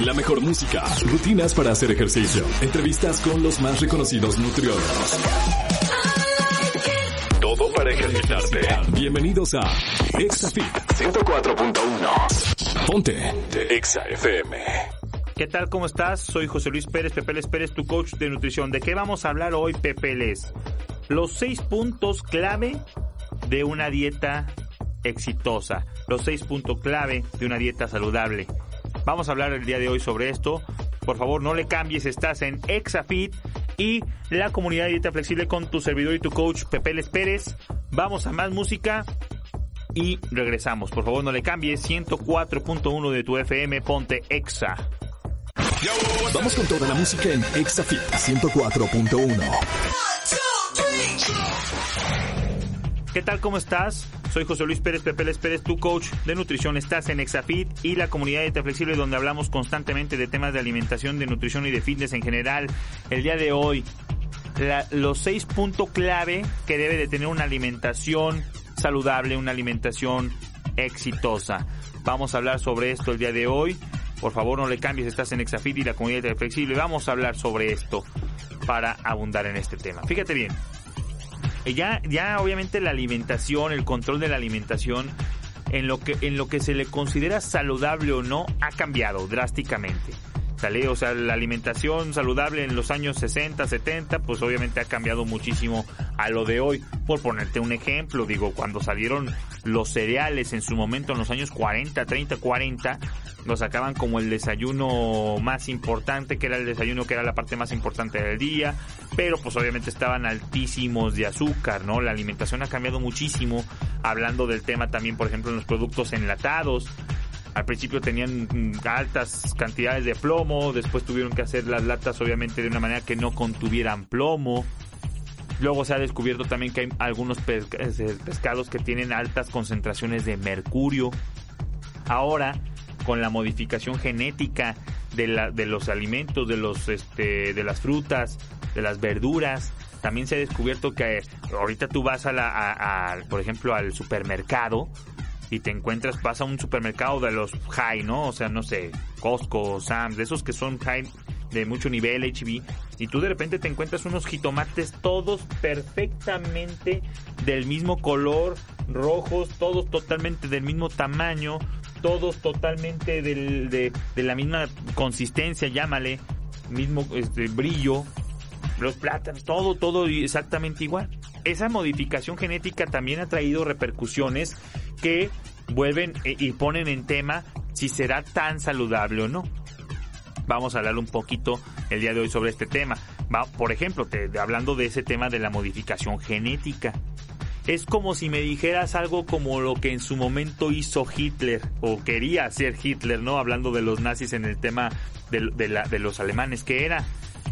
La mejor música, rutinas para hacer ejercicio, entrevistas con los más reconocidos nutriólogos. Todo para ejercitarte. Bienvenidos a ExaFit 104.1. Ponte Exa FM. ¿Qué tal? ¿Cómo estás? Soy José Luis Pérez, Pepeles Pérez, tu coach de nutrición. ¿De qué vamos a hablar hoy, Pepeles? Los seis puntos clave de una dieta exitosa. Los seis puntos clave de una dieta saludable. Vamos a hablar el día de hoy sobre esto. Por favor, no le cambies, estás en Exafit y la comunidad de dieta flexible con tu servidor y tu coach Pepeles Pérez. Vamos a más música y regresamos. Por favor, no le cambies. 104.1 de tu FM, ponte Exa. Vamos con toda la música en Exafit 104.1. ¿Qué tal? ¿Cómo estás? Soy José Luis Pérez Pepeles Pérez, tu coach de nutrición. Estás en Exafit y la comunidad de Dieta Flexible donde hablamos constantemente de temas de alimentación, de nutrición y de fitness en general. El día de hoy, los seis puntos clave que debe de tener una alimentación saludable, una alimentación exitosa. Vamos a hablar sobre esto el día de hoy. Por favor, no le cambies, estás en Exafit y la comunidad de Flexible. Vamos a hablar sobre esto para abundar en este tema. Fíjate bien, ya, ya obviamente la alimentación, el control de la alimentación, en lo que, en lo que se le considera saludable o no, ha cambiado drásticamente. ¿Sale? O sea, la alimentación saludable en los años 60, 70, pues obviamente ha cambiado muchísimo a lo de hoy. Por ponerte un ejemplo, digo, cuando salieron los cereales en su momento en los años 40, 30, 40, lo sacaban como el desayuno más importante, que era el desayuno que era la parte más importante del día, pero pues obviamente estaban altísimos de azúcar, ¿no? La alimentación ha cambiado muchísimo, hablando del tema también, por ejemplo, en los productos enlatados. Al principio tenían mm, altas cantidades de plomo, después tuvieron que hacer las latas obviamente de una manera que no contuvieran plomo. Luego se ha descubierto también que hay algunos eh, pescados que tienen altas concentraciones de mercurio. Ahora, con la modificación genética de, la, de los alimentos, de, los, este, de las frutas, de las verduras. También se ha descubierto que ahorita tú vas a la, por ejemplo, al supermercado y te encuentras, vas a un supermercado de los high, ¿no? O sea, no sé, Costco, Sam's, de esos que son high de mucho nivel, HB, y tú de repente te encuentras unos jitomates todos perfectamente del mismo color, rojos, todos totalmente del mismo tamaño, todos totalmente de, la misma consistencia, llámale, mismo este, brillo, los plátanos, todo, todo exactamente igual. Esa modificación genética también ha traído repercusiones que vuelven eh, y ponen en tema si será tan saludable o no. Vamos a hablar un poquito el día de hoy sobre este tema. por ejemplo, hablando de ese tema de la modificación genética es como si me dijeras algo como lo que en su momento hizo Hitler o quería hacer Hitler, ¿no? Hablando de los nazis en el tema de, de, los alemanes, que era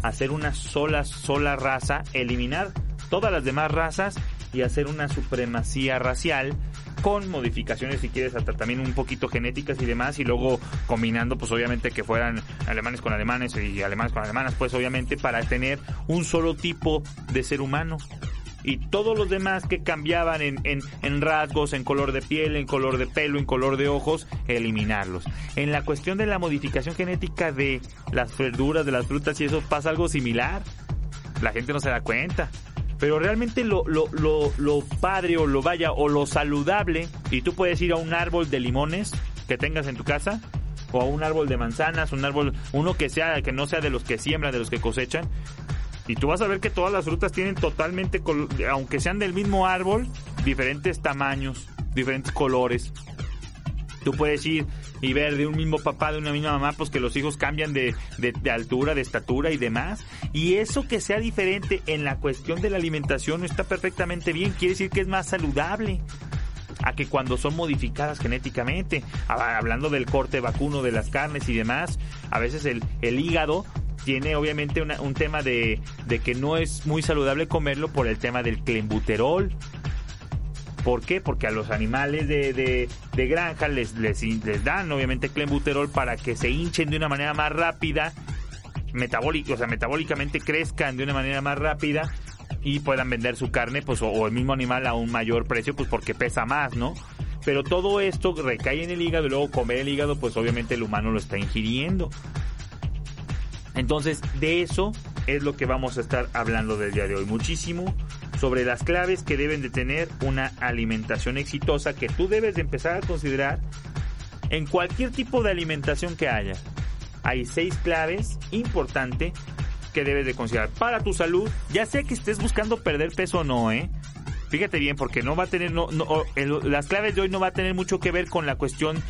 hacer una sola, sola raza, eliminar todas las demás razas y hacer una supremacía racial con modificaciones si quieres hasta también un poquito genéticas y demás y luego combinando pues obviamente que fueran alemanes con alemanes y alemanes con alemanas pues obviamente para tener un solo tipo de ser humano y todos los demás que cambiaban en, en, rasgos, en color de piel, en color de pelo, en color de ojos, eliminarlos. En la cuestión de la modificación genética de las verduras, de las frutas y eso pasa algo similar. La gente no se da cuenta. Pero realmente lo, lo, lo, lo padre o lo vaya o lo saludable, y tú puedes ir a un árbol de limones que tengas en tu casa, o a un árbol de manzanas, un árbol, uno que sea, que no sea de los que siembran, de los que cosechan, y tú vas a ver que todas las frutas tienen totalmente, aunque sean del mismo árbol, diferentes tamaños, diferentes colores. Tú puedes ir y ver de un mismo papá, de una misma mamá, pues que los hijos cambian de, de, altura, de estatura y demás. Y eso que sea diferente en la cuestión de la alimentación no está perfectamente bien. Quiere decir que es más saludable a que cuando son modificadas genéticamente. Hablando del corte vacuno de las carnes y demás, a veces el, el hígado tiene obviamente un tema de, que no es muy saludable comerlo por el tema del clenbuterol. ¿Por qué? Porque a los animales de, granja les, les, les, dan obviamente clenbuterol para que se hinchen de una manera más rápida, metabólico, o sea, metabólicamente crezcan de una manera más rápida y puedan vender su carne, pues, o, o el mismo animal a un mayor precio, pues porque pesa más, ¿no? Pero todo esto recae en el hígado y luego comer el hígado, pues obviamente el humano lo está ingiriendo. Entonces, de eso es lo que vamos a estar hablando del día de hoy. Muchísimo sobre las claves que deben de tener una alimentación exitosa que tú debes de empezar a considerar en cualquier tipo de alimentación que haya. Hay seis claves importantes que debes de considerar para tu salud, ya sea que estés buscando perder peso o no, ¿eh? Fíjate bien, porque no va a tener, no, no, las claves de hoy no va a tener mucho que ver con la cuestión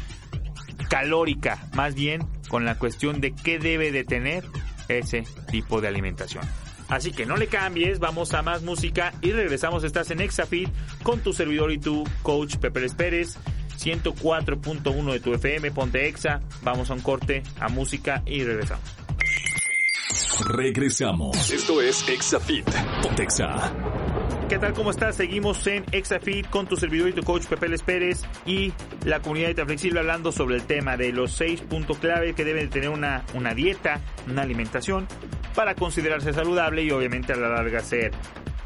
calórica, más bien con la cuestión de qué debe de tener ese tipo de alimentación. Así que no le cambies, vamos a más música y regresamos. Estás en Exafit con tu servidor y tu coach Pepe Pérez. 104.1 de tu FM, ponte Exa. Vamos a un corte, a música y regresamos. Regresamos. Esto es Exafit. Ponte Exa. ¿Qué tal? ¿Cómo estás? Seguimos en Exafit con tu servidor y tu coach Pepe Les Pérez y la comunidad de Flexible hablando sobre el tema de los seis puntos clave que deben tener una, una dieta, una alimentación para considerarse saludable y obviamente a la larga ser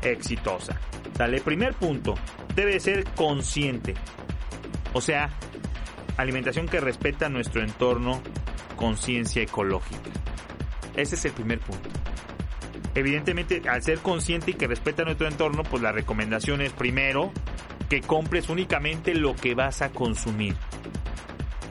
exitosa. Dale, primer punto, debe ser consciente. O sea, alimentación que respeta nuestro entorno, conciencia ecológica. Ese es el primer punto. Evidentemente, al ser consciente y que respeta nuestro entorno, pues la recomendación es primero que compres únicamente lo que vas a consumir.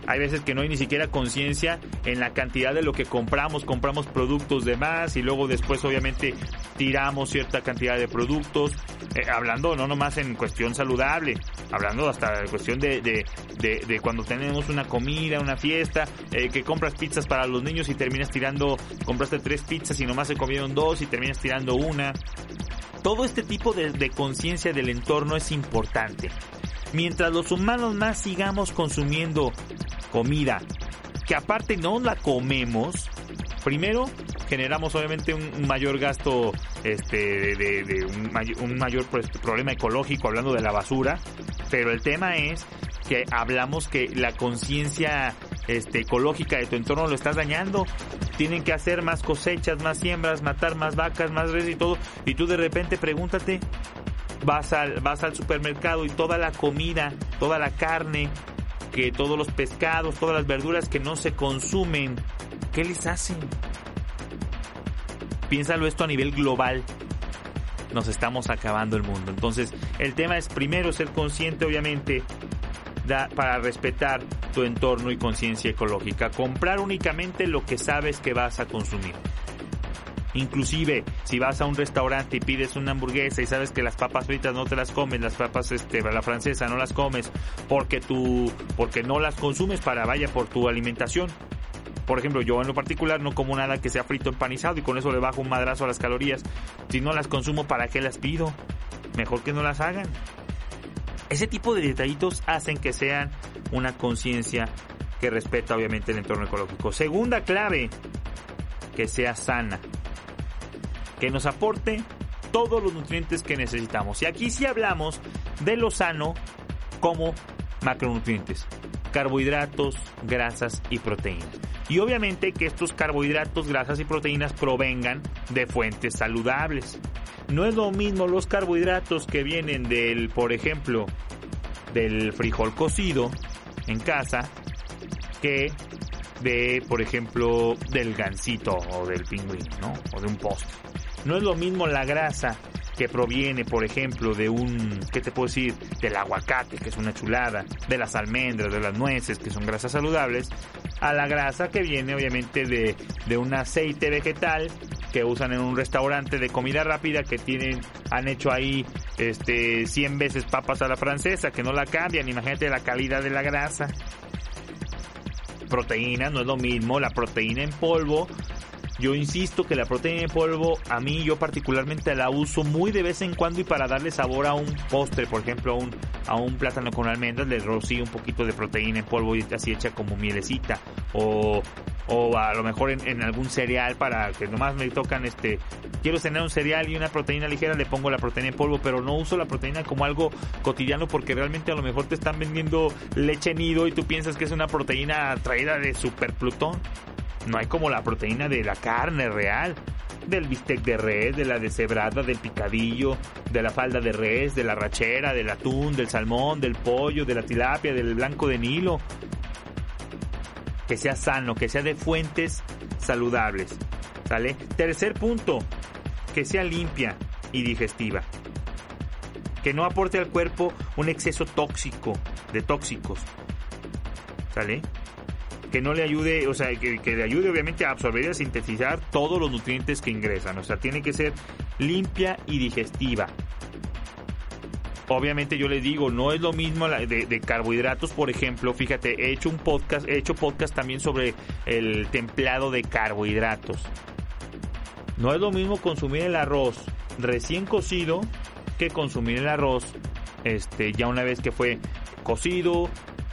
Hay veces que no hay ni siquiera conciencia en la cantidad de lo que compramos. Compramos productos de más y luego después obviamente tiramos cierta cantidad de productos. Eh, hablando no nomás en cuestión saludable, hablando hasta cuestión de, de, cuando tenemos una comida, una fiesta, eh, que compras pizzas para los niños y terminas tirando, compraste tres pizzas y nomás se comieron dos y terminas tirando una. Todo este tipo de conciencia del entorno es importante. Mientras los humanos más sigamos consumiendo comida, que aparte no la comemos, primero generamos obviamente un, mayor gasto este de, un, mayor, pues, problema ecológico hablando de la basura pero el tema es que hablamos que la conciencia este, ecológica de tu entorno lo estás dañando tienen que hacer más cosechas más siembras matar más vacas más reses y todo y tú de repente pregúntate vas al vas al supermercado y toda la comida toda la carne que todos los pescados, todas las verduras que no se consumen, ¿qué les hacen? Piénsalo esto a nivel global. Nos estamos acabando el mundo. Entonces, el tema es primero ser consciente, obviamente, para respetar tu entorno y conciencia ecológica. Comprar únicamente lo que sabes que vas a consumir. Inclusive, si vas a un restaurante y pides una hamburguesa y sabes que las papas fritas no te las comes, las papas este la francesa no las comes porque tú porque no las consumes para vaya por tu alimentación. Por ejemplo, yo en lo particular no como nada que sea frito empanizado y con eso le bajo un madrazo a las calorías. Si no las consumo, ¿para qué las pido? Mejor que no las hagan. Ese tipo de detallitos hacen que sean una conciencia que respeta obviamente el entorno ecológico. Segunda clave, que sea sana que nos aporte todos los nutrientes que necesitamos. Y aquí sí hablamos de lo sano como macronutrientes, carbohidratos, grasas y proteínas. Y obviamente que estos carbohidratos, grasas y proteínas provengan de fuentes saludables. No es lo mismo los carbohidratos que vienen del, por ejemplo, del frijol cocido en casa que de, por ejemplo, del gansito o del pingüino, ¿no? O de un postre. No es lo mismo la grasa que proviene, por ejemplo, de un, ¿qué te puedo decir? Del aguacate, que es una chulada, de las almendras, de las nueces, que son grasas saludables, a la grasa que viene obviamente de, de un aceite vegetal que usan en un restaurante de comida rápida que tienen, han hecho ahí este 100 veces papas a la francesa, que no la cambian, imagínate la calidad de la grasa. Proteína, no es lo mismo, la proteína en polvo yo insisto que la proteína en polvo, a mí yo particularmente la uso muy de vez en cuando y para darle sabor a un postre, por ejemplo, a un, a un plátano con almendras, le rocío un poquito de proteína en polvo y así hecha como mielecita. O, o a lo mejor en, algún cereal para que nomás me tocan este quiero tener un cereal y una proteína ligera le pongo la proteína en polvo pero no uso la proteína como algo cotidiano porque realmente a lo mejor te están vendiendo leche nido y tú piensas que es una proteína traída de super Plutón no hay como la proteína de la carne real. del bistec de res, de la deshebrada, del picadillo, de la falda de res, de la rachera, del atún, del salmón, del pollo, de la tilapia, del blanco de Nilo. Que sea sano, que sea de fuentes saludables. ¿Sale? Tercer punto, que sea limpia y digestiva. Que no aporte al cuerpo un exceso tóxico, de tóxicos. ¿Sale? Que no le ayude, o sea, que, le ayude obviamente a absorber y a sintetizar todos los nutrientes que ingresan. O sea, tiene que ser limpia y digestiva. Obviamente yo les digo, no es lo mismo de, de, carbohidratos, por ejemplo, fíjate, he hecho un podcast, he hecho podcast también sobre el templado de carbohidratos. No es lo mismo consumir el arroz recién cocido que consumir el arroz este ya una vez que fue cocido,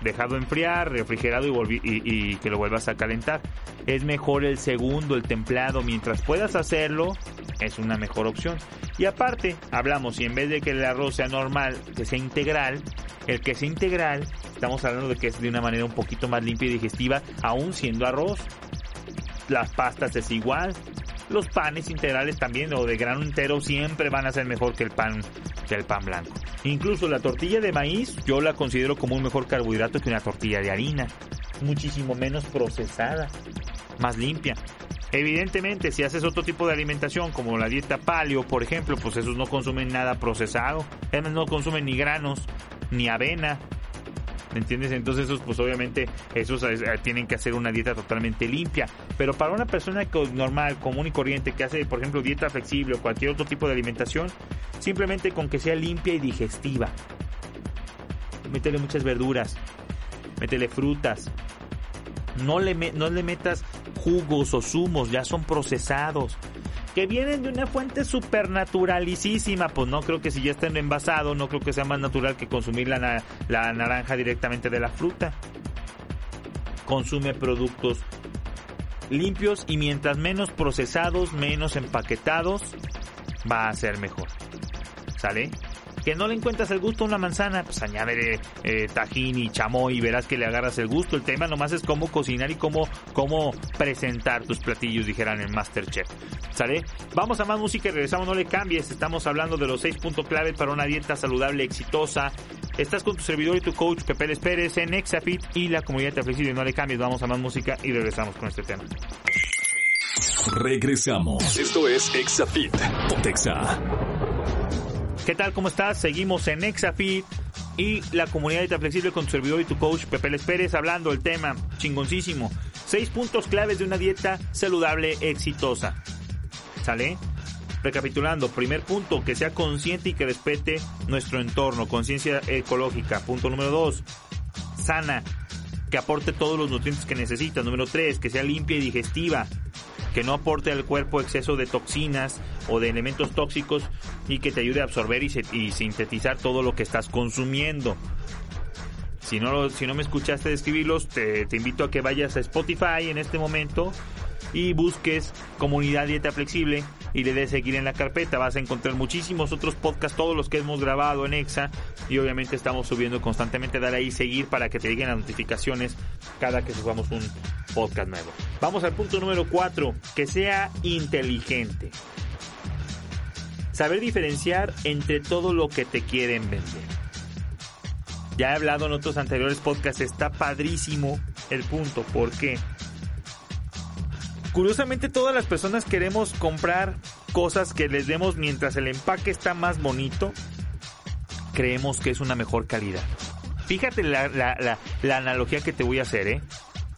dejado enfriar, refrigerado y, y, que lo vuelvas a calentar. Es mejor el segundo, el templado, mientras puedas hacerlo, es una mejor opción. Y aparte, hablamos, si en vez de que el arroz sea normal, que sea integral, el que sea integral, estamos hablando de que es de una manera un poquito más limpia y digestiva, aún siendo arroz. Las pastas es igual. Los panes integrales también, o de grano entero, siempre van a ser mejor que el pan que el pan blanco. Incluso la tortilla de maíz yo la considero como un mejor carbohidrato que una tortilla de harina. Muchísimo menos procesada, más limpia. Evidentemente, si haces otro tipo de alimentación, como la dieta paleo, por ejemplo, pues esos no consumen nada procesado. Además, no consumen ni granos, ni avena, ¿Me entiendes? Entonces esos pues obviamente esos eh, tienen que hacer una dieta totalmente limpia. Pero para una persona normal, común y corriente que hace por ejemplo dieta flexible o cualquier otro tipo de alimentación, simplemente con que sea limpia y digestiva. Métele muchas verduras, métele frutas. No le, no le metas jugos o zumos, ya son procesados que vienen de una fuente supernaturalísima, pues no creo que si ya estén envasados, no creo que sea más natural que consumir la, la naranja directamente de la fruta. Consume productos limpios y mientras menos procesados, menos empaquetados, va a ser mejor. ¿Sale? Que no le encuentras el gusto a una manzana, pues añade eh, tajín y chamoy y verás que le agarras el gusto. El tema nomás es cómo cocinar y cómo, cómo presentar tus platillos, dijeran en Masterchef. ¿Sale? Vamos a más música y regresamos, no le cambies. Estamos hablando de los seis puntos clave para una dieta saludable exitosa. Estás con tu servidor y tu coach Pepe Les Pérez en Exafit y la comunidad de flexible. No le cambies, vamos a más música y regresamos con este tema. Regresamos. Esto es Exafit. Pontexa. ¿Qué tal? ¿Cómo estás? Seguimos en Exafit y la comunidad de Flexible con tu servidor y tu coach Pepe Les Pérez hablando del tema chingoncísimo. Seis puntos claves de una dieta saludable exitosa. ¿Sale? Recapitulando, primer punto, que sea consciente y que respete nuestro entorno, conciencia ecológica. Punto número dos, sana, que aporte todos los nutrientes que necesita. Número tres, que sea limpia y digestiva que no aporte al cuerpo exceso de toxinas o de elementos tóxicos y que te ayude a absorber y, sintetizar todo lo que estás consumiendo. Si no, me escuchaste describirlos, te invito a que vayas a Spotify en este momento y busques Comunidad Dieta Flexible y le des seguir en la carpeta. Vas a encontrar muchísimos otros podcasts, todos los que hemos grabado en EXA y obviamente estamos subiendo constantemente. Dale ahí seguir para que te lleguen las notificaciones cada que subamos un podcast nuevo. Vamos al punto número 4, que sea inteligente. Saber diferenciar entre todo lo que te quieren vender. Ya he hablado en otros anteriores podcasts, está padrísimo el punto. ¿Por qué? Curiosamente todas las personas queremos comprar cosas que les demos mientras el empaque está más bonito, creemos que es una mejor calidad. Fíjate la, la analogía que te voy a hacer, ¿eh?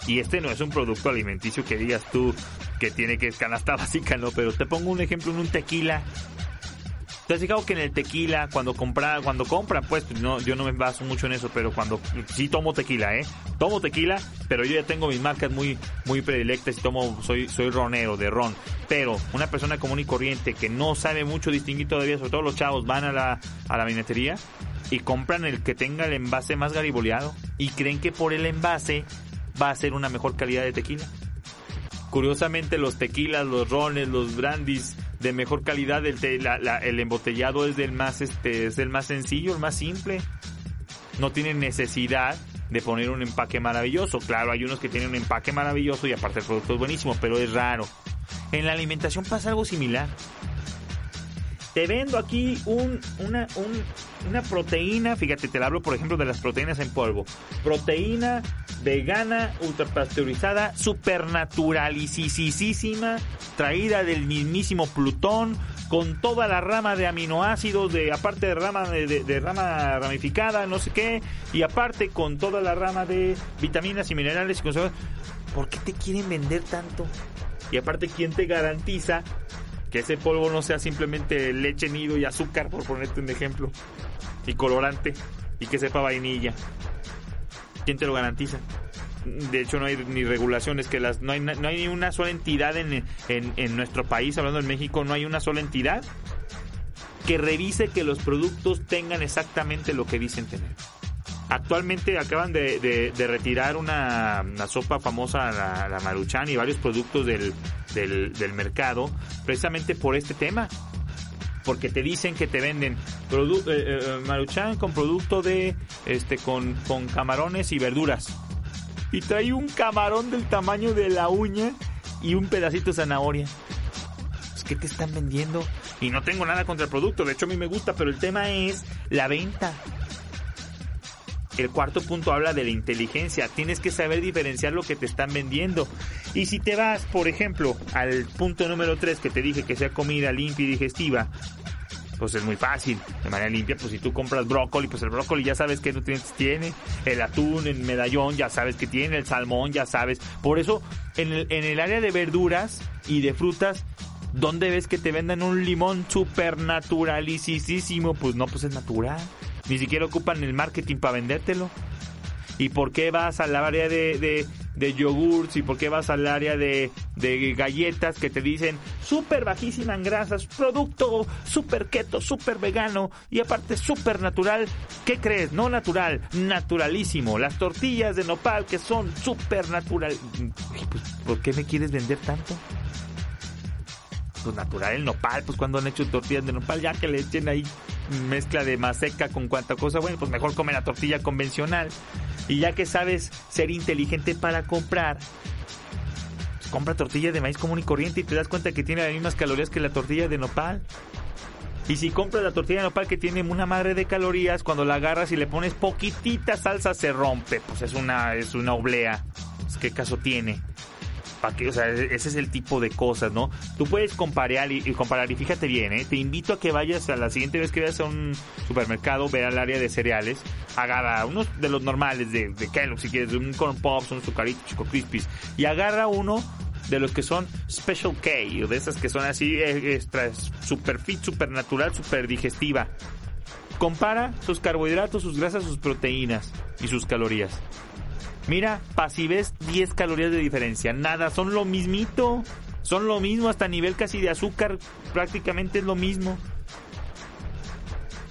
Y este no es un producto alimenticio que digas tú que tiene que canasta básica, no, pero te pongo un ejemplo en un tequila ¿Te has fijado que en el tequila, cuando compra, cuando compra, pues no, yo no me baso mucho en eso, pero cuando sí tomo tequila, ¿eh? Tomo tequila, pero yo ya tengo mis marcas muy, muy predilectas y tomo, soy, soy ronero de ron. Pero una persona común y corriente que no sabe mucho distinguir todavía, sobre todo los chavos, van a la, a la minetería y compran el que tenga el envase más gariboleado y creen que por el envase va a ser una mejor calidad de tequila. Curiosamente los tequilas, los rones, los brandis de mejor calidad, el, el embotellado es del más este es el más sencillo, el más simple. No tiene necesidad de poner un empaque maravilloso. Claro, hay unos que tienen un empaque maravilloso y aparte el producto es buenísimo, pero es raro. En la alimentación pasa algo similar. Te vendo aquí un, una, una proteína, fíjate, te hablo por ejemplo de las proteínas en polvo. Proteína vegana, ultrapasteurizada, supernaturalisísima, traída del mismísimo Plutón, con toda la rama de aminoácidos, de aparte de rama de, rama ramificada, no sé qué, y aparte con toda la rama de vitaminas y minerales y ¿Por qué te quieren vender tanto? Y aparte, ¿quién te garantiza que ese polvo no sea simplemente leche nido y azúcar, por ponerte un ejemplo, y colorante, y que sepa vainilla. ¿Quién te lo garantiza? De hecho, no hay ni regulaciones, que las no hay, no hay ni una sola entidad en, en, nuestro país, hablando en México, no hay una sola entidad que revise que los productos tengan exactamente lo que dicen tener. Actualmente acaban de, retirar una, sopa famosa, la, Maruchan, y varios productos del, del, mercado precisamente por este tema. Porque te dicen que te venden eh, eh, maruchan con producto de este con, con camarones y verduras. Y trae un camarón del tamaño de la uña y un pedacito de zanahoria. Pues, ¿qué te están vendiendo? y no tengo nada contra el producto de hecho a mí me gusta pero el tema es la venta el cuarto punto habla de la inteligencia. Tienes que saber diferenciar lo que te están vendiendo. Y si te vas, por ejemplo, al punto número 3 que te dije que sea comida limpia y digestiva, pues es muy fácil, de manera limpia, pues si tú compras brócoli, pues el brócoli ya sabes qué nutrientes tiene, el atún en medallón ya sabes que tiene, el salmón ya sabes. Por eso, en el, en el área de verduras y de frutas, ¿dónde ves que te vendan un limón super naturalicísimo? Pues no, pues es natural. Ni siquiera ocupan el marketing para vendértelo. ¿Y por qué vas al área de, de, yogurts y por qué vas al área de, de galletas que te dicen súper bajísima en grasas, producto súper keto, súper vegano y aparte súper natural? ¿Qué crees? No natural, naturalísimo. Las tortillas de nopal que son súper natural. Pues, ¿Por qué me quieres vender tanto? Pues natural el nopal, pues cuando han hecho tortillas de nopal, ya que le echen ahí mezcla de maseca con cuanta cosa, bueno, pues mejor come la tortilla convencional. Y ya que sabes ser inteligente para comprar, pues compra tortilla de maíz común y corriente y te das cuenta que tiene las mismas calorías que la tortilla de nopal. Y si compras la tortilla de nopal que tiene una madre de calorías, cuando la agarras y le pones poquitita salsa se rompe. Pues es una, es una oblea. Pues, ¿Qué caso tiene? O sea, e-, ese es el tipo de cosas, ¿no? Tú puedes comparar y, comparar y fíjate bien, ¿eh? Te invito a que vayas a la siguiente vez que vayas a un supermercado, ve al área de cereales, agarra unos de los normales de, de Kellogg, si quieres, un Corn Pops, un Zucarito, Chico Crispies, y agarra uno de los que son Special K, o de esas que son así, eh, extra, super fit, super natural, super digestiva. Compara sus carbohidratos, sus grasas, sus proteínas y sus calorías. Mira, ves 10 calorías de diferencia. Nada, son lo mismito. Son lo mismo, hasta nivel casi de azúcar, prácticamente es lo mismo.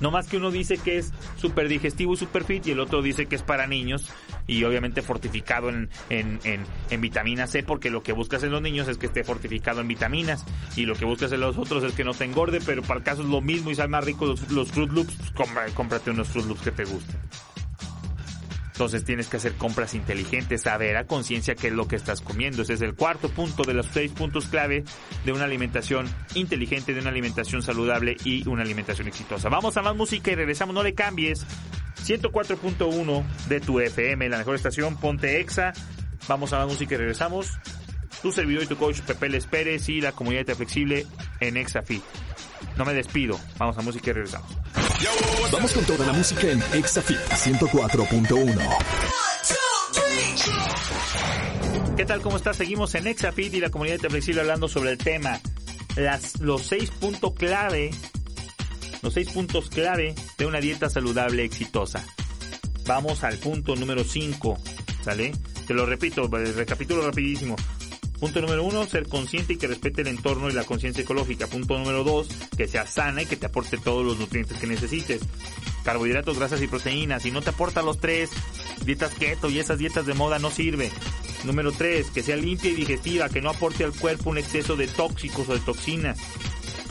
No más que uno dice que es súper digestivo y super fit y el otro dice que es para niños y obviamente fortificado en, en, en, vitamina C porque lo que buscas en los niños es que esté fortificado en vitaminas y lo que buscas en los otros es que no te engorde, pero para el caso es lo mismo y sale más rico los, los Fruit Loops, pues cómprate unos Fruit Loops que te gusten. Entonces tienes que hacer compras inteligentes, saber a conciencia qué es lo que estás comiendo. Ese es el cuarto punto de los seis puntos clave de una alimentación inteligente, de una alimentación saludable y una alimentación exitosa. Vamos a más música y regresamos, no le cambies. 104.1 de tu FM, la mejor estación, ponte exa. Vamos a más música y regresamos. Tu servidor y tu coach Pepe Les Pérez y la comunidad de flexible en ExaFit. No me despido. Vamos a música y regresamos. Vamos con toda la música en Exafit 104.1. ¿Qué tal? ¿Cómo estás? Seguimos en Exafit y la comunidad de flexible hablando sobre el tema. Las, los seis puntos clave, los seis puntos clave de una dieta saludable exitosa. Vamos al punto número 5, ¿sale? Te lo repito, recapitulo rapidísimo. Punto número uno, ser consciente y que respete el entorno y la conciencia ecológica. Punto número dos, que sea sana y que te aporte todos los nutrientes que necesites. Carbohidratos, grasas y proteínas. Si no te aporta los tres, dietas keto y esas dietas de moda no sirve. Número tres, que sea limpia y digestiva, que no aporte al cuerpo un exceso de tóxicos o de toxinas.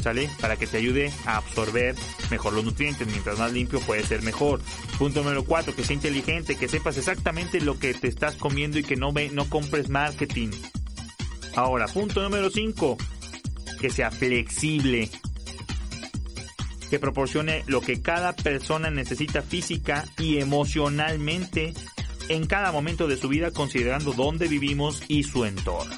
¿Sale? Para que te ayude a absorber mejor los nutrientes. Mientras más limpio puede ser mejor. Punto número cuatro, que sea inteligente, que sepas exactamente lo que te estás comiendo y que no, ve, no compres marketing Ahora, punto número 5, que sea flexible, que proporcione lo que cada persona necesita física y emocionalmente en cada momento de su vida considerando dónde vivimos y su entorno.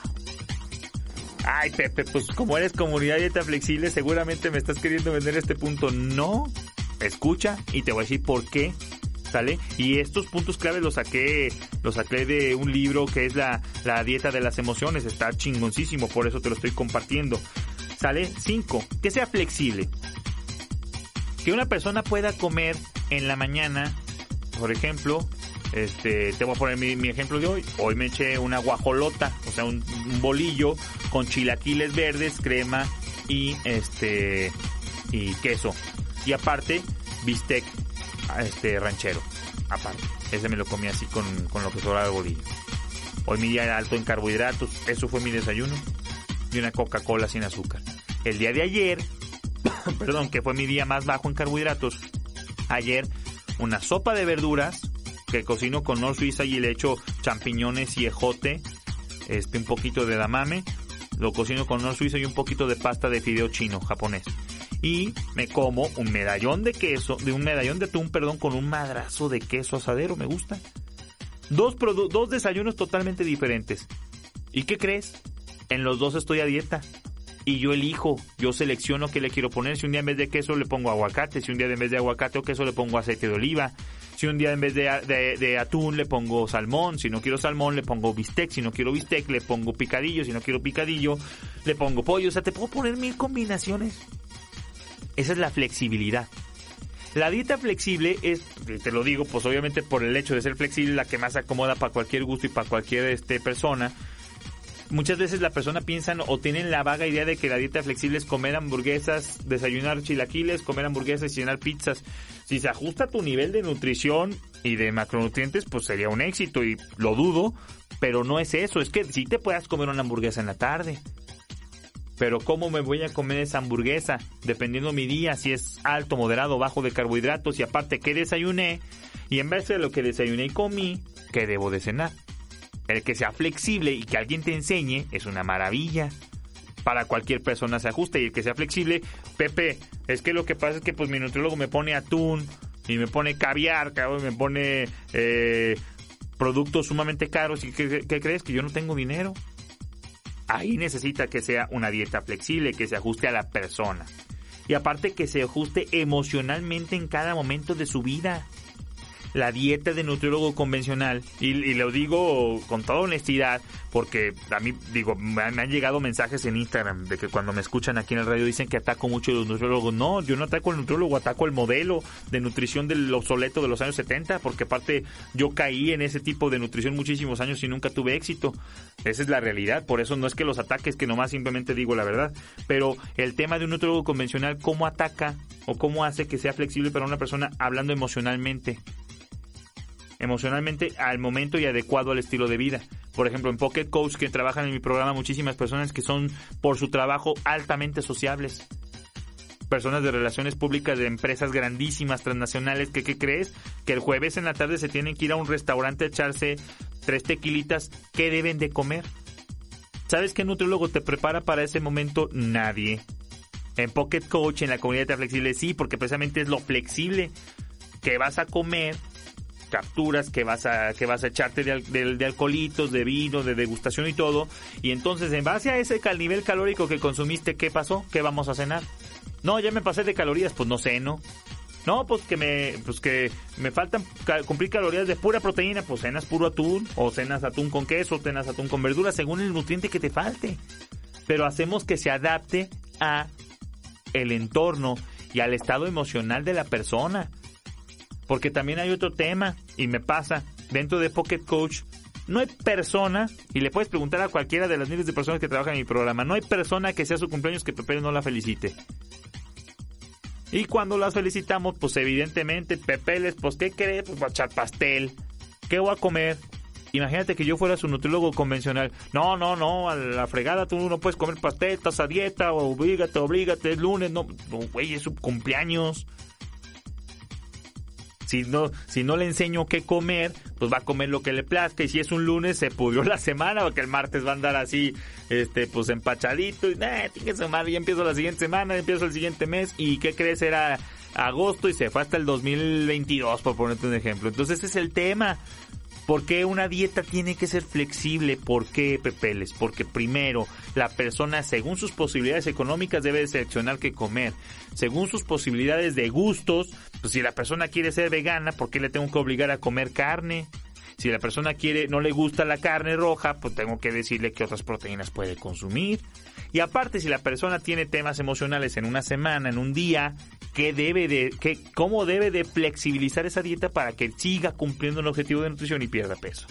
Ay, Pepe, pues como eres comunidad dieta flexible, seguramente me estás queriendo vender este punto. No, escucha y te voy a decir por qué. ¿Sale? Y estos puntos claves los saqué, los saqué de un libro que es la, la dieta de las emociones. Está chingoncísimo, por eso te lo estoy compartiendo. ¿Sale? 5. Que sea flexible. Que una persona pueda comer en la mañana, por ejemplo, este, te voy a poner mi, ejemplo de hoy. Hoy me eché una guajolota, o sea, un, bolillo con chilaquiles verdes, crema y este y queso. Y aparte, bistec este ranchero. Aparte. Ese me lo comí así con, con lo que sobra de bolillo. Hoy mi día era alto en carbohidratos. Eso fue mi desayuno. Y una Coca-Cola sin azúcar. El día de ayer, perdón, que fue mi día más bajo en carbohidratos. Ayer, una sopa de verduras que cocino con nor suiza y le echo champiñones y ejote, este, un poquito de damame, lo cocino con nor suiza y un poquito de pasta de fideo chino, japonés. Y me como un medallón de queso, de un medallón de atún, perdón, con un madrazo de queso asadero, me gusta. Dos, dos desayunos totalmente diferentes. ¿Y qué crees? En los dos estoy a dieta y yo elijo, yo selecciono qué le quiero poner. Si un día en vez de queso le pongo aguacate, si un día en vez de aguacate o queso le pongo aceite de oliva, si un día en vez de, atún le pongo salmón, si no quiero salmón le pongo bistec, si no quiero bistec le pongo picadillo, si no quiero picadillo le pongo pollo. O sea, te puedo poner mil combinaciones. Esa es la flexibilidad. La dieta flexible es, te lo digo, pues obviamente por el hecho de ser flexible, la que más acomoda para cualquier gusto y para cualquier este, persona muchas veces la persona piensa o tienen la vaga idea de que la dieta flexible es comer hamburguesas, desayunar chilaquiles, comer hamburguesas y llenar pizzas. Si se ajusta a tu nivel de nutrición y de macronutrientes, pues sería un éxito y lo dudo, pero no es eso, es que si te puedas comer una hamburguesa en la tarde. Pero ¿cómo me voy a comer esa hamburguesa? Dependiendo mi día, si es alto, moderado, bajo de carbohidratos y aparte que desayuné. Y en vez de lo que desayuné y comí, ¿qué debo de cenar? El que sea flexible y que alguien te enseñe es una maravilla. Para cualquier persona se ajuste y el que sea flexible, Pepe, es que lo que pasa es que pues mi nutriólogo me pone atún y me pone caviar, me pone eh, productos sumamente caros y ¿qué, ¿qué crees? Que yo no tengo dinero. Ahí necesita que sea una dieta flexible, que se ajuste a la persona. Y aparte que se ajuste emocionalmente en cada momento de su vida la dieta de nutriólogo convencional, y, lo digo con toda honestidad, porque a mí, digo, me han, llegado mensajes en Instagram de que cuando me escuchan aquí en el radio dicen que ataco mucho a los nutriólogos. No, yo no ataco al nutriólogo, ataco al modelo de nutrición del obsoleto de los años 70, porque aparte yo caí en ese tipo de nutrición muchísimos años y nunca tuve éxito. Esa es la realidad, por eso no es que los ataques, que nomás simplemente digo la verdad. Pero el tema de un nutriólogo convencional, ¿cómo ataca o cómo hace que sea flexible para una persona hablando emocionalmente? Emocionalmente al momento y adecuado al estilo de vida. Por ejemplo, en Pocket Coach que trabajan en mi programa muchísimas personas que son por su trabajo altamente sociables. Personas de relaciones públicas de empresas grandísimas, transnacionales, que ¿qué crees? Que el jueves en la tarde se tienen que ir a un restaurante a echarse tres tequilitas. ¿Qué deben de comer? ¿Sabes qué nutriólogo te prepara para ese momento? Nadie. En Pocket Coach, en la comunidad de flexible, sí, porque precisamente es lo flexible que vas a comer capturas que vas a que vas a echarte de, alcoholitos, de vino, de degustación y todo. Y entonces, en base a ese nivel calórico que consumiste, ¿qué pasó? ¿Qué vamos a cenar? No, ya me pasé de calorías, pues no ceno. No, pues que me, pues que me faltan cumplir calorías de pura proteína, pues cenas puro atún, o cenas atún con queso, cenas atún con verduras, según el nutriente que te falte. Pero hacemos que se adapte a el entorno y al estado emocional de la persona. Porque también hay otro tema, y me pasa, dentro de Pocket Coach, no hay persona, y le puedes preguntar a cualquiera de las miles de personas que trabajan en mi programa, no hay persona que sea su cumpleaños que Pepe no la felicite. Y cuando las felicitamos, pues evidentemente, Pepe les, pues ¿qué cree? Pues va a echar pastel. ¿Qué voy a comer? Imagínate que yo fuera su nutriólogo convencional. No, no, no, a la fregada tú no puedes comer pastel, estás a dieta, obligate, obligate, es lunes, no, güey, es su cumpleaños. Si no, si no le enseño qué comer, pues va a comer lo que le plazca. Y si es un lunes, se pudrió la semana, porque el martes va a andar así, este, pues empachadito. Y, eh, semana, ya empiezo la siguiente semana, empiezo el siguiente mes. ¿Y qué crees? Era agosto y se fue hasta el 2022, por ponerte un ejemplo. Entonces ese es el tema. ¿Por qué una dieta tiene que ser flexible? ¿Por qué, Pepeles? Porque primero, la persona, según sus posibilidades económicas, debe seleccionar qué comer. Según sus posibilidades de gustos, pues si la persona quiere ser vegana, ¿por qué le tengo que obligar a comer carne? Si la persona quiere, no le gusta la carne roja, pues tengo que decirle qué otras proteínas puede consumir. Y aparte, si la persona tiene temas emocionales en una semana, en un día, ¿qué debe de, qué, cómo debe de flexibilizar esa dieta para que siga cumpliendo el objetivo de nutrición y pierda peso?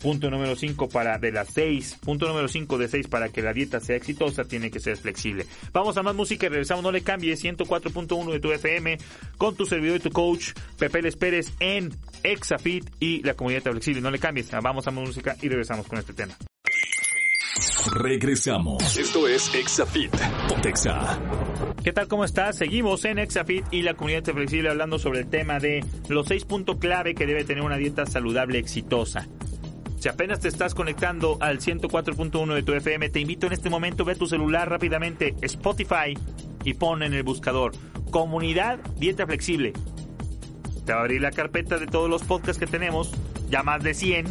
Punto número 5 para de las 6. Punto número 5 de 6 para que la dieta sea exitosa tiene que ser flexible. Vamos a más música y regresamos. No le cambie 104.1 de tu FM con tu servidor y tu coach Pepe Les Pérez en Exafit y la comunidad flexible. No le cambies. Vamos a más música y regresamos con este tema. Regresamos. Esto es Exafit. Pontexa. ¿Qué tal? ¿Cómo estás? Seguimos en Exafit y la comunidad flexible hablando sobre el tema de los seis puntos clave que debe tener una dieta saludable exitosa. Si apenas te estás conectando al 104.1 de tu FM, te invito en este momento, ve tu celular rápidamente, Spotify, y pon en el buscador Comunidad Dieta Flexible. Te va a abrir la carpeta de todos los podcasts que tenemos, ya más de 100,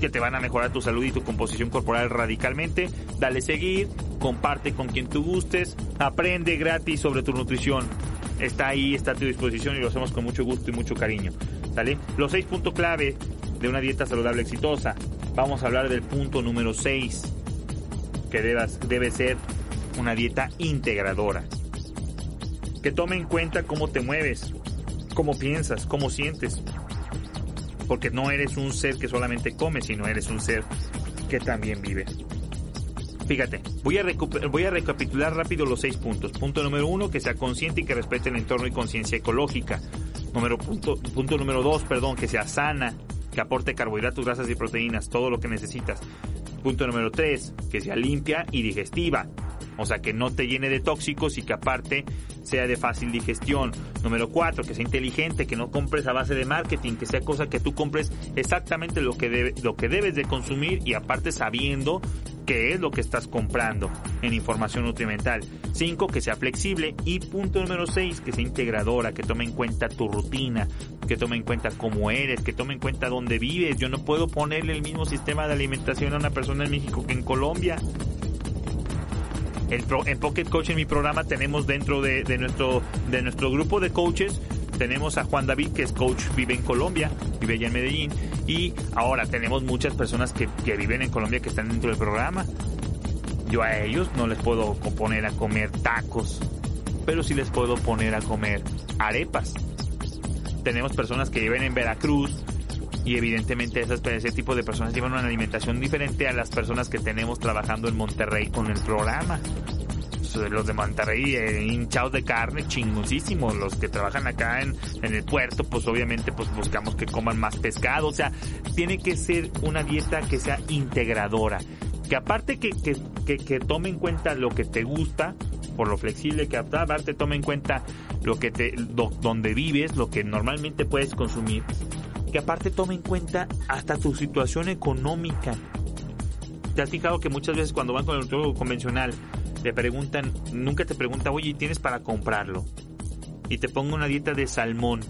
que te van a mejorar tu salud y tu composición corporal radicalmente. Dale seguir, comparte con quien tú gustes, aprende gratis sobre tu nutrición. Está ahí, está a tu disposición y lo hacemos con mucho gusto y mucho cariño. ¿Sale? Los seis puntos clave de una dieta saludable exitosa. Vamos a hablar del punto número 6, que debe ser una dieta integradora. Que tome en cuenta cómo te mueves, cómo piensas, cómo sientes. Porque no eres un ser que solamente come, sino eres un ser que también vive. Fíjate, voy a, voy a recapitular rápido los seis puntos. Punto número uno, que sea consciente y que respete el entorno y conciencia ecológica. Número, punto, punto número dos, perdón, que sea sana, que aporte carbohidratos, grasas y proteínas, todo lo que necesitas. Punto número 3, que sea limpia y digestiva. O sea, que no te llene de tóxicos y que aparte sea de fácil digestión. Número 4, que sea inteligente, que no compres a base de marketing, que sea cosa que tú compres exactamente lo que, lo que debes de consumir y aparte sabiendo qué es lo que estás comprando en información nutrimental. 5. Que sea flexible. Y punto número 6. Que sea integradora, que tome en cuenta tu rutina, que tome en cuenta cómo eres, que tome en cuenta dónde vives. Yo no puedo ponerle el mismo sistema de alimentación a una persona en México que en Colombia. En Pocket Coach en mi programa tenemos dentro de, nuestro, de nuestro grupo de coaches tenemos a Juan David, que es coach, vive en Colombia, vive allá en Medellín. Y ahora tenemos muchas personas que, que viven en Colombia que están dentro del programa. Yo a ellos no les puedo poner a comer tacos, pero sí les puedo poner a comer arepas. Tenemos personas que viven en Veracruz y evidentemente esas, ese tipo de personas llevan una alimentación diferente a las personas que tenemos trabajando en Monterrey con el programa los de Monterrey eh, hinchados de carne, chingosísimos. Los que trabajan acá en, en el puerto, pues obviamente pues buscamos que coman más pescado. O sea, tiene que ser una dieta que sea integradora. Que aparte que, que, que, que tome en cuenta lo que te gusta, por lo flexible que aparte tome en cuenta lo que te, donde vives, lo que normalmente puedes consumir. Que aparte tome en cuenta hasta tu situación económica. ¿Te has fijado que muchas veces cuando van con el nutriólogo convencional te preguntan, nunca te pregunta, oye, ¿tienes para comprarlo? Y te pongo una dieta de salmón.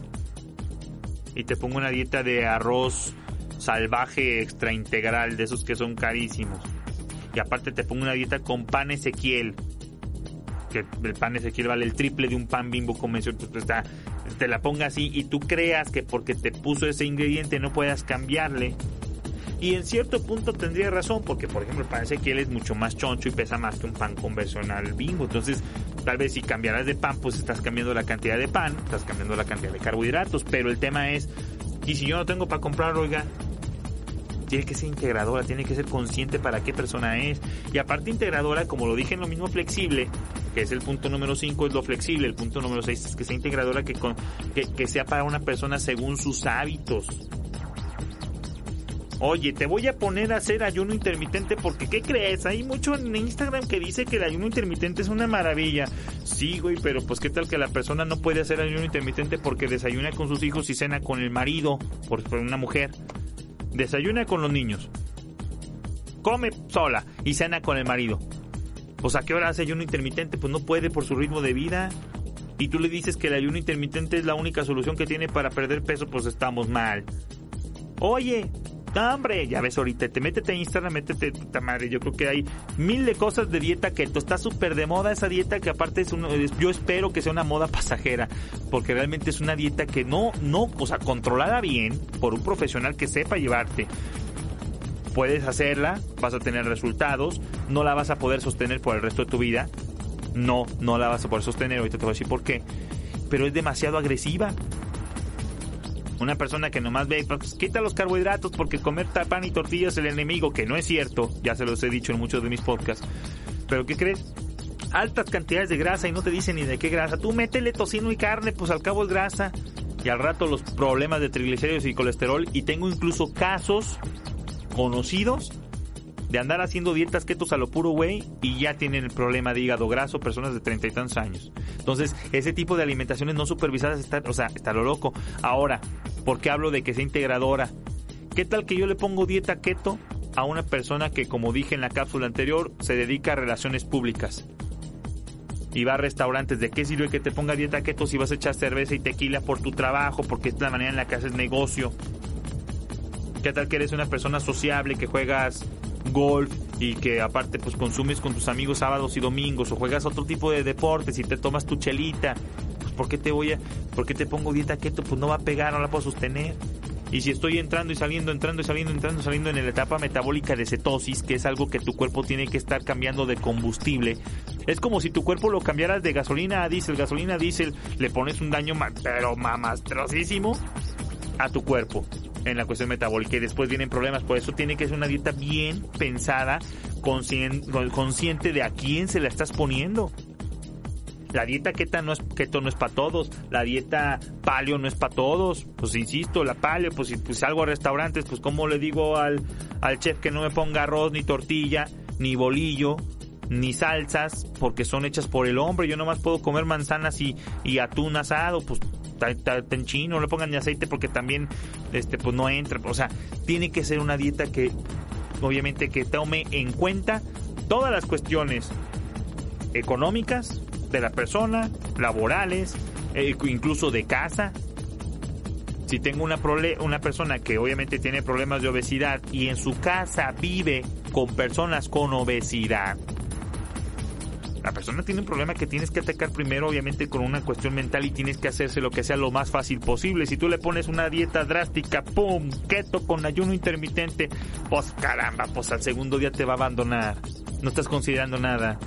Y te pongo una dieta de arroz salvaje extra integral, de esos que son carísimos. Y aparte te pongo una dieta con pan Ezequiel. Que el pan Ezequiel vale el triple de un pan bimbo convencional. Pues, está, te la ponga así y tú creas que porque te puso ese ingrediente no puedas cambiarle y en cierto punto tendría razón, porque por ejemplo parece que él es mucho más choncho y pesa más que un pan convencional bimbo. Entonces, tal vez si cambiaras de pan, pues estás cambiando la cantidad de pan, estás cambiando la cantidad de carbohidratos. Pero el tema es, y si yo no tengo para comprar, oiga, tiene que ser integradora, tiene que ser consciente para qué persona es. Y aparte integradora, como lo dije en lo mismo flexible, que es el punto número 5, es lo flexible. El punto número 6 es que sea integradora, que, que, sea para una persona según sus hábitos Oye, te voy a poner a hacer ayuno intermitente porque ¿qué crees? Hay mucho en Instagram que dice que el ayuno intermitente es una maravilla. Sí, güey, pero pues qué tal que la persona no puede hacer ayuno intermitente porque desayuna con sus hijos y cena con el marido, por una mujer. Desayuna con los niños. Come sola y cena con el marido. Pues a qué hora hace ayuno intermitente? Pues no puede por su ritmo de vida. Y tú le dices que el ayuno intermitente es la única solución que tiene para perder peso, pues estamos mal. Oye, hombre, ya ves ahorita, te métete a Instagram, métete, puta madre, yo creo que hay mil de cosas de dieta keto, está súper de moda esa dieta que aparte es, uno, yo espero que sea una moda pasajera, porque realmente es una dieta que no, no, o sea, controlada bien por un profesional que sepa llevarte. Puedes hacerla, vas a tener resultados, no la vas a poder sostener por el resto de tu vida. No, no la vas a poder sostener, ahorita te voy a decir por qué. Pero es demasiado agresiva una persona que nomás ve, pues quita los carbohidratos porque comer pan y tortillas es el enemigo, que no es cierto, ya se los he dicho en muchos de mis podcasts. Pero ¿qué crees? Altas cantidades de grasa y no te dicen ni de qué grasa. Tú métele tocino y carne, pues al cabo es grasa. Y al rato los problemas de triglicéridos y colesterol. Y tengo incluso casos conocidos de andar haciendo dietas ketos a lo puro güey y ya tienen el problema de hígado graso personas de treinta y tantos años. Entonces, ese tipo de alimentaciones no supervisadas está, o sea, está lo loco. Ahora, ¿por qué hablo de que sea integradora? ¿Qué tal que yo le pongo dieta keto a una persona que, como dije en la cápsula anterior, se dedica a relaciones públicas? y va a restaurantes, ¿de qué sirve que te ponga dieta keto si vas a echar cerveza y tequila por tu trabajo, porque es la manera en la que haces negocio? ¿Qué tal que eres una persona sociable, que juegas golf y que aparte pues consumes con tus amigos sábados y domingos o juegas otro tipo de deportes y te tomas tu chelita, pues ¿por qué te voy a, por qué te pongo dieta keto? Pues no va a pegar, no la puedo sostener. Y si estoy entrando y saliendo, entrando y saliendo, entrando y saliendo en la etapa metabólica de cetosis, que es algo que tu cuerpo tiene que estar cambiando de combustible, es como si tu cuerpo lo cambiaras de gasolina a diésel, gasolina a diésel, le pones un daño pero mamastrosísimo a tu cuerpo en la cuestión metabólica y después vienen problemas. Por eso tiene que ser una dieta bien pensada, consciente de a quién se la estás poniendo. La dieta keto no es, keto no es para todos. La dieta paleo no es para todos. Pues insisto, la paleo, pues si pues, salgo a restaurantes, pues como le digo al, al chef que no me ponga arroz, ni tortilla, ni bolillo, ni salsas, porque son hechas por el hombre. Yo nomás puedo comer manzanas y, y atún asado, pues en chino, no le pongan ni aceite porque también este pues no entra, o sea, tiene que ser una dieta que obviamente que tome en cuenta todas las cuestiones económicas de la persona, laborales, eh, incluso de casa. Si tengo una, una persona que obviamente tiene problemas de obesidad y en su casa vive con personas con obesidad, la persona tiene un problema que tienes que atacar primero, obviamente, con una cuestión mental y tienes que hacerse lo que sea lo más fácil posible. Si tú le pones una dieta drástica, ¡pum! Keto con ayuno intermitente, pues caramba, pues al segundo día te va a abandonar. No estás considerando nada.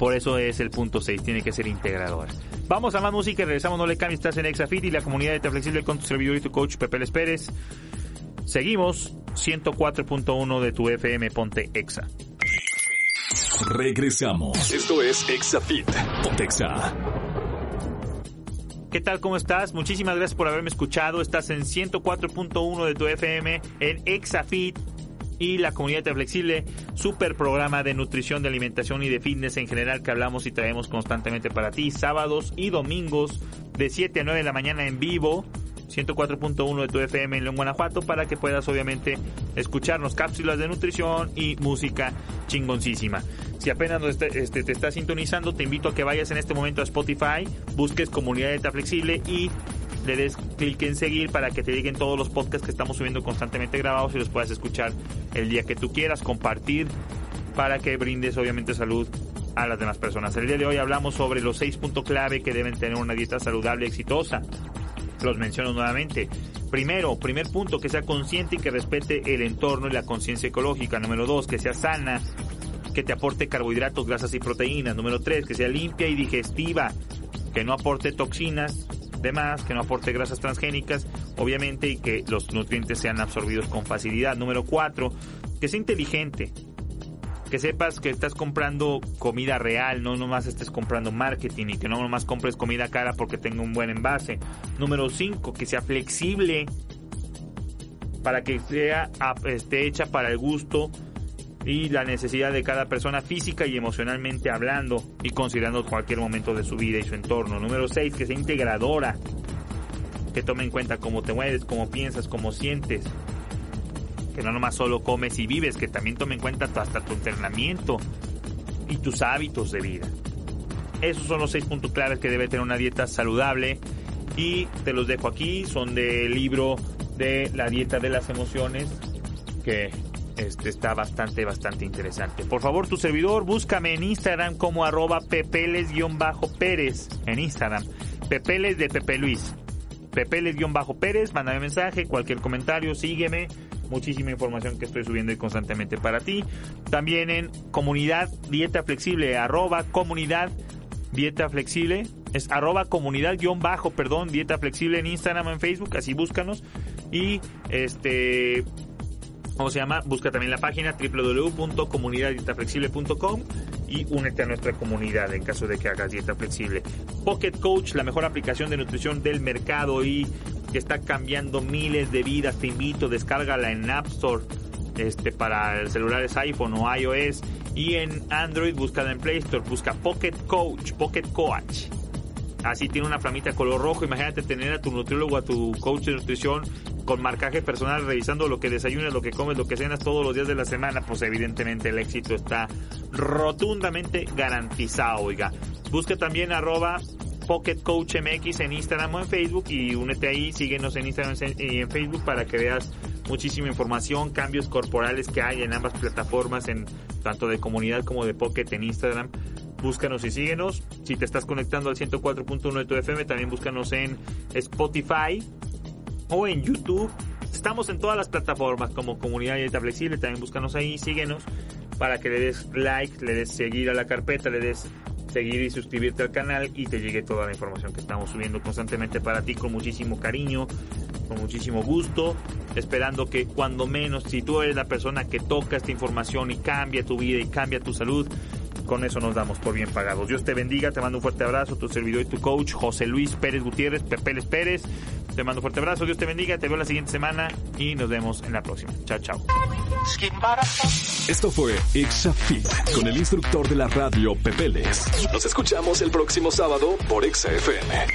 Por eso es el punto 6, tiene que ser integrador. Vamos a más música y regresamos, no le cambies, estás en Exafit y la comunidad de Te Flexible con tu servidor y tu coach Pepe Pérez. Seguimos 104.1 de tu FM Ponte Exa. Regresamos. Esto es Exafit. Pontexa. ¿Qué tal? ¿Cómo estás? Muchísimas gracias por haberme escuchado. Estás en 104.1 de tu FM en Exafit y la comunidad de flexible, super programa de nutrición, de alimentación y de fitness en general que hablamos y traemos constantemente para ti, sábados y domingos de 7 a 9 de la mañana en vivo 104.1 de tu FM en León, Guanajuato, para que puedas obviamente escucharnos cápsulas de nutrición y música chingoncísima. Si apenas este, te estás sintonizando, te invito a que vayas en este momento a Spotify, busques Comunidad de Flexible y le des clic en seguir para que te lleguen todos los podcasts que estamos subiendo constantemente grabados y los puedas escuchar el día que tú quieras, compartir para que brindes obviamente salud a las demás personas. El día de hoy hablamos sobre los seis puntos clave que deben tener una dieta saludable exitosa. Los menciono nuevamente. Primero, primer punto, que sea consciente y que respete el entorno y la conciencia ecológica. Número dos, que sea sana, que te aporte carbohidratos, grasas y proteínas. Número tres, que sea limpia y digestiva, que no aporte toxinas demás, que no aporte grasas transgénicas, obviamente, y que los nutrientes sean absorbidos con facilidad. Número cuatro, que sea inteligente, que sepas que estás comprando comida real, no nomás estés comprando marketing y que no nomás compres comida cara porque tenga un buen envase. Número 5, que sea flexible. para que sea esté hecha para el gusto y la necesidad de cada persona física y emocionalmente hablando y considerando cualquier momento de su vida y su entorno. Número 6, que sea integradora, que tome en cuenta cómo te mueves, cómo piensas, cómo sientes, que no nomás solo comes y vives, que también tome en cuenta hasta tu entrenamiento y tus hábitos de vida. Esos son los seis puntos claves que debe tener una dieta saludable y te los dejo aquí, son del libro de la dieta de las emociones que este está bastante, bastante interesante. Por favor, tu servidor, búscame en Instagram como arroba pepeles-pérez. En Instagram, pepeles de Pepe Luis. Pepeles-pérez, mándame mensaje, cualquier comentario, sígueme. Muchísima información que estoy subiendo constantemente para ti. También en comunidad dieta flexible, arroba comunidad dieta flexible. Es arroba comunidad guion bajo, perdón, dieta flexible en Instagram, en Facebook, así búscanos. Y este ¿cómo se llama? Busca también la página www.comunidaddietaflexible.com y únete a nuestra comunidad en caso de que hagas dieta flexible. Pocket Coach, la mejor aplicación de nutrición del mercado y que está cambiando miles de vidas. Te invito, descárgala en App Store este, para el celulares iPhone o iOS y en Android búscala en Play Store. Busca Pocket Coach, Pocket Coach. Así tiene una flamita color rojo. Imagínate tener a tu nutriólogo, a tu coach de nutrición con marcaje personal, revisando lo que desayunas, lo que comes, lo que cenas todos los días de la semana, pues evidentemente el éxito está rotundamente garantizado, oiga. Busca también arroba Pocket Coach MX en Instagram o en Facebook y únete ahí, síguenos en Instagram y en Facebook para que veas muchísima información, cambios corporales que hay en ambas plataformas, en tanto de comunidad como de Pocket en Instagram. Búscanos y síguenos. Si te estás conectando al 104.1 de tu FM, también búscanos en Spotify, o en YouTube. Estamos en todas las plataformas como Comunidad Dieta Flexible. También búscanos ahí, síguenos para que le des like, le des seguir a la carpeta, le des seguir y suscribirte al canal y te llegue toda la información que estamos subiendo constantemente para ti con muchísimo cariño, con muchísimo gusto, esperando que cuando menos, si tú eres la persona que toca esta información y cambia tu vida y cambia tu salud, con eso nos damos por bien pagados. Dios te bendiga, te mando un fuerte abrazo, tu servidor y tu coach, José Luis Pérez Gutiérrez, Pepeles Pérez. Te mando un fuerte abrazo, Dios te bendiga, te veo la siguiente semana y nos vemos en la próxima. Chao, chao. Esto fue Exafit con el instructor de la radio Pepeles. Nos escuchamos el próximo sábado por XFM.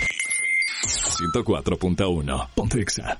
104.1. Ponte Exa.